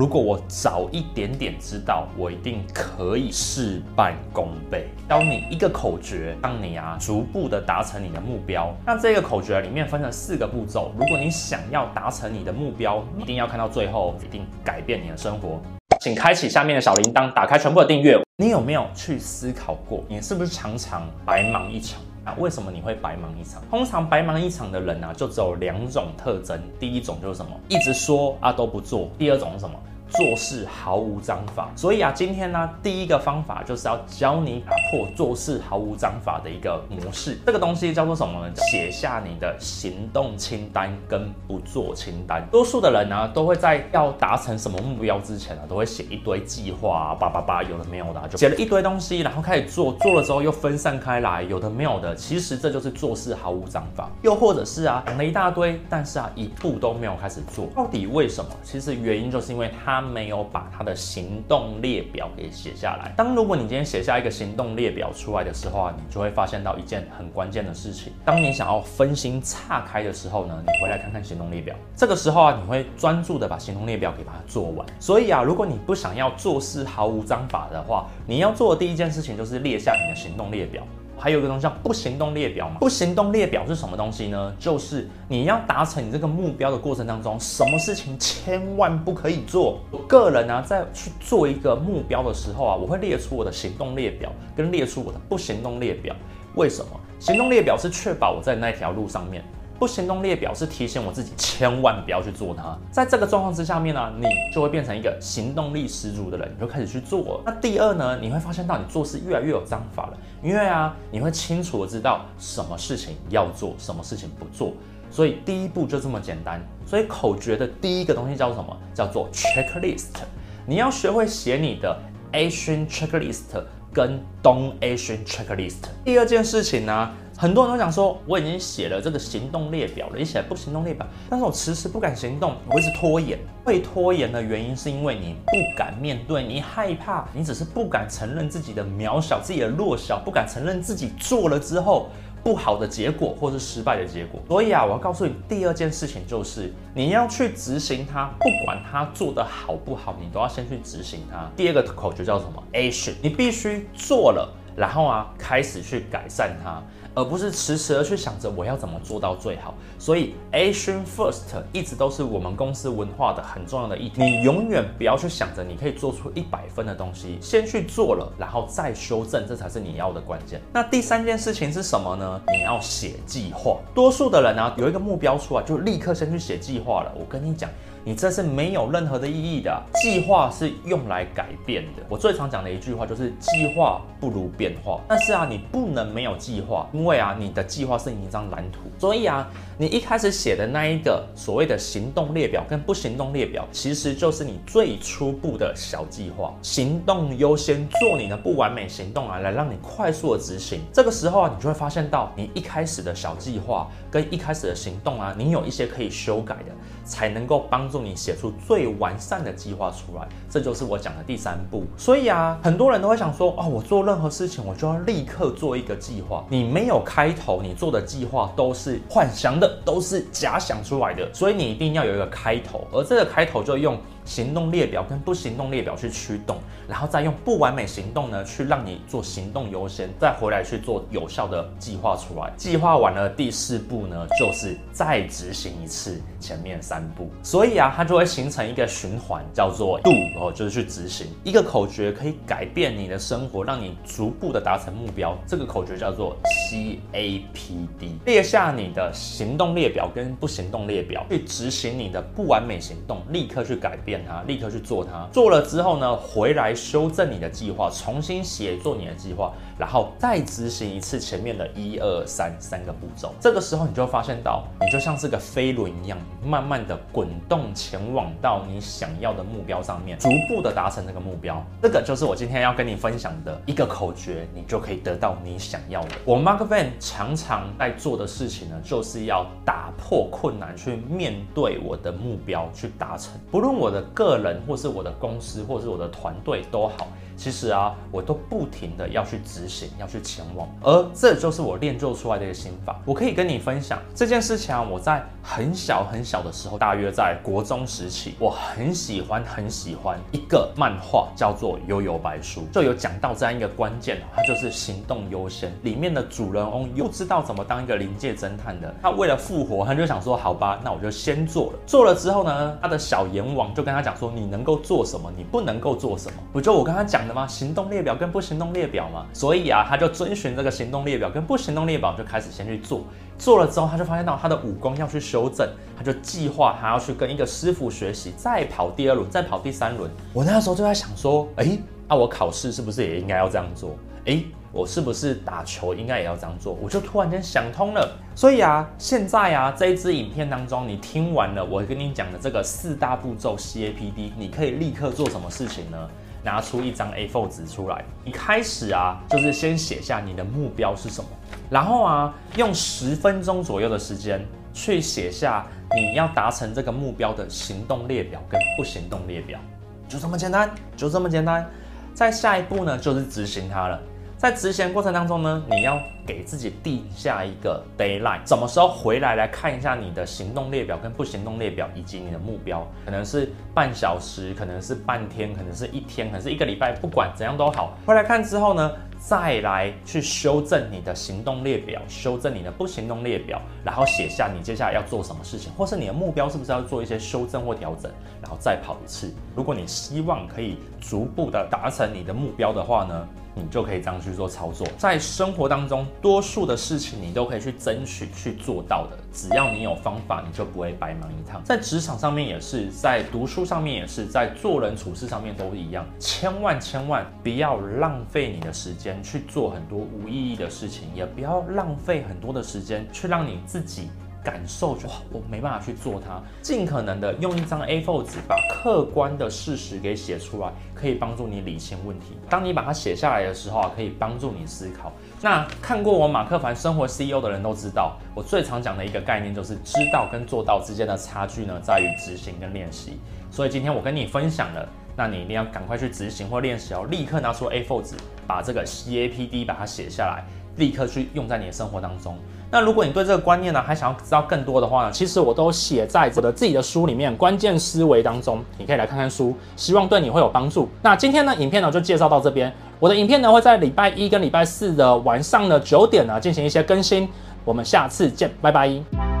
如果我早一点点知道，我一定可以事半功倍。教你一个口诀，让你啊逐步的达成你的目标。那这个口诀里面分成四个步骤，如果你想要达成你的目标，一定要看到最后，一定改变你的生活。请开启下面的小铃铛，打开全部的订阅。你有没有去思考过，你是不是常常白忙一场？啊，为什么你会白忙一场？通常白忙一场的人啊，就只有两种特征。第一种就是什么？一直说啊都不做。第二种是什么？做事毫无章法，所以啊，今天呢，第一个方法就是要教你打破做事毫无章法的一个模式。这个东西叫做什么呢？写下你的行动清单跟不做清单。多数的人呢，都会在要达成什么目标之前呢，都会写一堆计划啊，叭叭叭，有的没有的，就写了一堆东西，然后开始做，做了之后又分散开来，有的没有的。其实这就是做事毫无章法。又或者是啊，讲了一大堆，但是啊，一步都没有开始做。到底为什么？其实原因就是因为他。他没有把他的行动列表给写下来。当如果你今天写下一个行动列表出来的时候啊，你就会发现到一件很关键的事情。当你想要分心岔开的时候呢，你回来看看行动列表。这个时候啊，你会专注的把行动列表给把它做完。所以啊，如果你不想要做事毫无章法的话，你要做的第一件事情就是列下你的行动列表。还有一个东西叫不行动列表嘛？不行动列表是什么东西呢？就是你要达成你这个目标的过程当中，什么事情千万不可以做。我个人呢，在去做一个目标的时候啊，我会列出我的行动列表，跟列出我的不行动列表。为什么？行动列表是确保我在那条路上面。不行动列表是提醒我自己千万不要去做它。在这个状况之下面呢，你就会变成一个行动力十足的人，你就开始去做。那第二呢，你会发现到你做事越来越有章法了，因为啊，你会清楚的知道什么事情要做，什么事情不做。所以第一步就这么简单。所以口诀的第一个东西叫什么？叫做 checklist。你要学会写你的 action checklist 跟 don't action checklist。第二件事情呢？很多人都想说，我已经写了这个行动列表了，你写不行动列表，但是我迟迟不敢行动，我一直拖延。会拖延的原因是因为你不敢面对，你害怕，你只是不敢承认自己的渺小、自己的弱小，不敢承认自己做了之后不好的结果或是失败的结果。所以啊，我要告诉你，第二件事情就是你要去执行它，不管它做得好不好，你都要先去执行它。第二个口诀叫什么？Action，你必须做了，然后啊，开始去改善它。而不是迟迟的去想着我要怎么做到最好，所以 action first 一直都是我们公司文化的很重要的议题。你永远不要去想着你可以做出一百分的东西，先去做了，然后再修正，这才是你要的关键。那第三件事情是什么呢？你要写计划。多数的人呢、有一个目标出来，就立刻先去写计划了。我跟你讲。你这是没有任何的意义的。计划是用来改变的。我最常讲的一句话就是计划不如变化。但是啊，你不能没有计划，因为啊，你的计划是你一张蓝图。所以啊，你一开始写的那一个所谓的行动列表跟不行动列表，其实就是你最初步的小计划。行动优先，做你的不完美行动啊，来让你快速的执行。这个时候啊，你就会发现到你一开始的小计划跟一开始的行动啊，你有一些可以修改的，才能够帮助。你写出最完善的计划出来，这就是我讲的第三步。所以啊，很多人都会想说，哦，我做任何事情，我就要立刻做一个计划。你没有开头，你做的计划都是幻想的，都是假想出来的。所以你一定要有一个开头，而这个开头就用。行动列表跟不行动列表去驱动，然后再用不完美行动呢，去让你做行动优先，再回来去做有效的计划出来。计划完了，第四步呢，就是再执行一次前面三步。所以啊，它就会形成一个循环，叫做 do，哦，就是去执行。一个口诀可以改变你的生活，让你逐步的达成目标。这个口诀叫做 C A P D。列下你的行动列表跟不行动列表，去执行你的不完美行动，立刻去改变。它，立刻去做它。做了之后呢，回来修正你的计划，重新写作你的计划，然后再执行一次前面的一二三三个步骤。这个时候，你就会发现到，你就像是个飞轮一样，慢慢的滚动前往到你想要的目标上面，逐步的达成这个目标。这个就是我今天要跟你分享的一个口诀，你就可以得到你想要的。我 Mark Van 常常在做的事情呢，就是要打破困难，去面对我的目标，去达成。不论我的个人，或是我的公司，或是我的团队都好。其实啊，我都不停的要去执行，要去前往，而这就是我练就出来的一个心法。我可以跟你分享这件事情啊，我在很小很小的时候，大约在国中时期，我很喜欢很喜欢一个漫画，叫做《悠悠白书》，就有讲到这样一个关键，它就是行动优先。里面的主人翁又知道怎么当一个临界侦探的，他为了复活，他就想说，好吧，那我就先做了。做了之后呢，他的小阎王就跟跟他讲说，你能够做什么，你不能够做什么。不就我跟他讲的吗。行动列表跟不行动列表嘛，所以啊，他就遵循这个行动列表跟不行动列表，就开始先去做。做了之后，他就发现到他的武功要去修正，他就计划他要去跟一个师傅学习，再跑第二轮，再跑第三轮。我那时候就在想说，哎，那我考试是不是也应该要这样做？哎，我是不是打球应该也要这样做？我就突然间想通了。所以啊，现在啊，这一支影片当中，你听完了我跟你讲的这个四大步骤 CAPD，你可以立刻做什么事情呢？拿出一张 A4 纸出来，一开始啊，就是先写下你的目标是什么，然后啊，用十分钟左右的时间去写下你要达成这个目标的行动列表跟不行动列表，就这么简单，就这么简单。再下一步呢，就是执行它了。在执行过程当中呢，你要给自己定下一个 deadline，什么时候回来来看一下你的行动列表跟不行动列表，以及你的目标，可能是半小时，可能是半天，可能是一天，可能是一个礼拜，不管怎样都好。回来看之后呢，再来去修正你的行动列表，修正你的不行动列表，然后写下你接下来要做什么事情，或是你的目标是不是要做一些修正或调整，然后再跑一次。如果你希望可以逐步的达成你的目标的话呢，你就可以这样去做操作，在生活当中，多数的事情你都可以去争取去做到的。只要你有方法，你就不会白忙一趟。在职场上面也是，在读书上面也是，在做人处事上面都一样。千万千万不要浪费你的时间去做很多无意义的事情，也不要浪费很多的时间去让你自己。感受就好，我没办法去做它。尽可能的用一张 A4 纸把客观的事实给写出来，可以帮助你理清问题。当你把它写下来的时候啊，可以帮助你思考。那看过我马克凡生活 CEO 的人都知道，我最常讲的一个概念就是知道跟做到之间的差距呢，在于执行跟练习。所以今天我跟你分享了，那你一定要赶快去执行或练习，要立刻拿出 A4 纸，把这个 CAPD 把它写下来。立刻去用在你的生活当中。那如果你对这个观念呢，还想要知道更多的话呢，其实我都写在我的自己的书里面，关键思维当中，你可以来看看书，希望对你会有帮助。那今天呢，影片呢就介绍到这边。我的影片呢会在礼拜一跟礼拜四的晚上的九点呢进行一些更新。我们下次见，拜拜。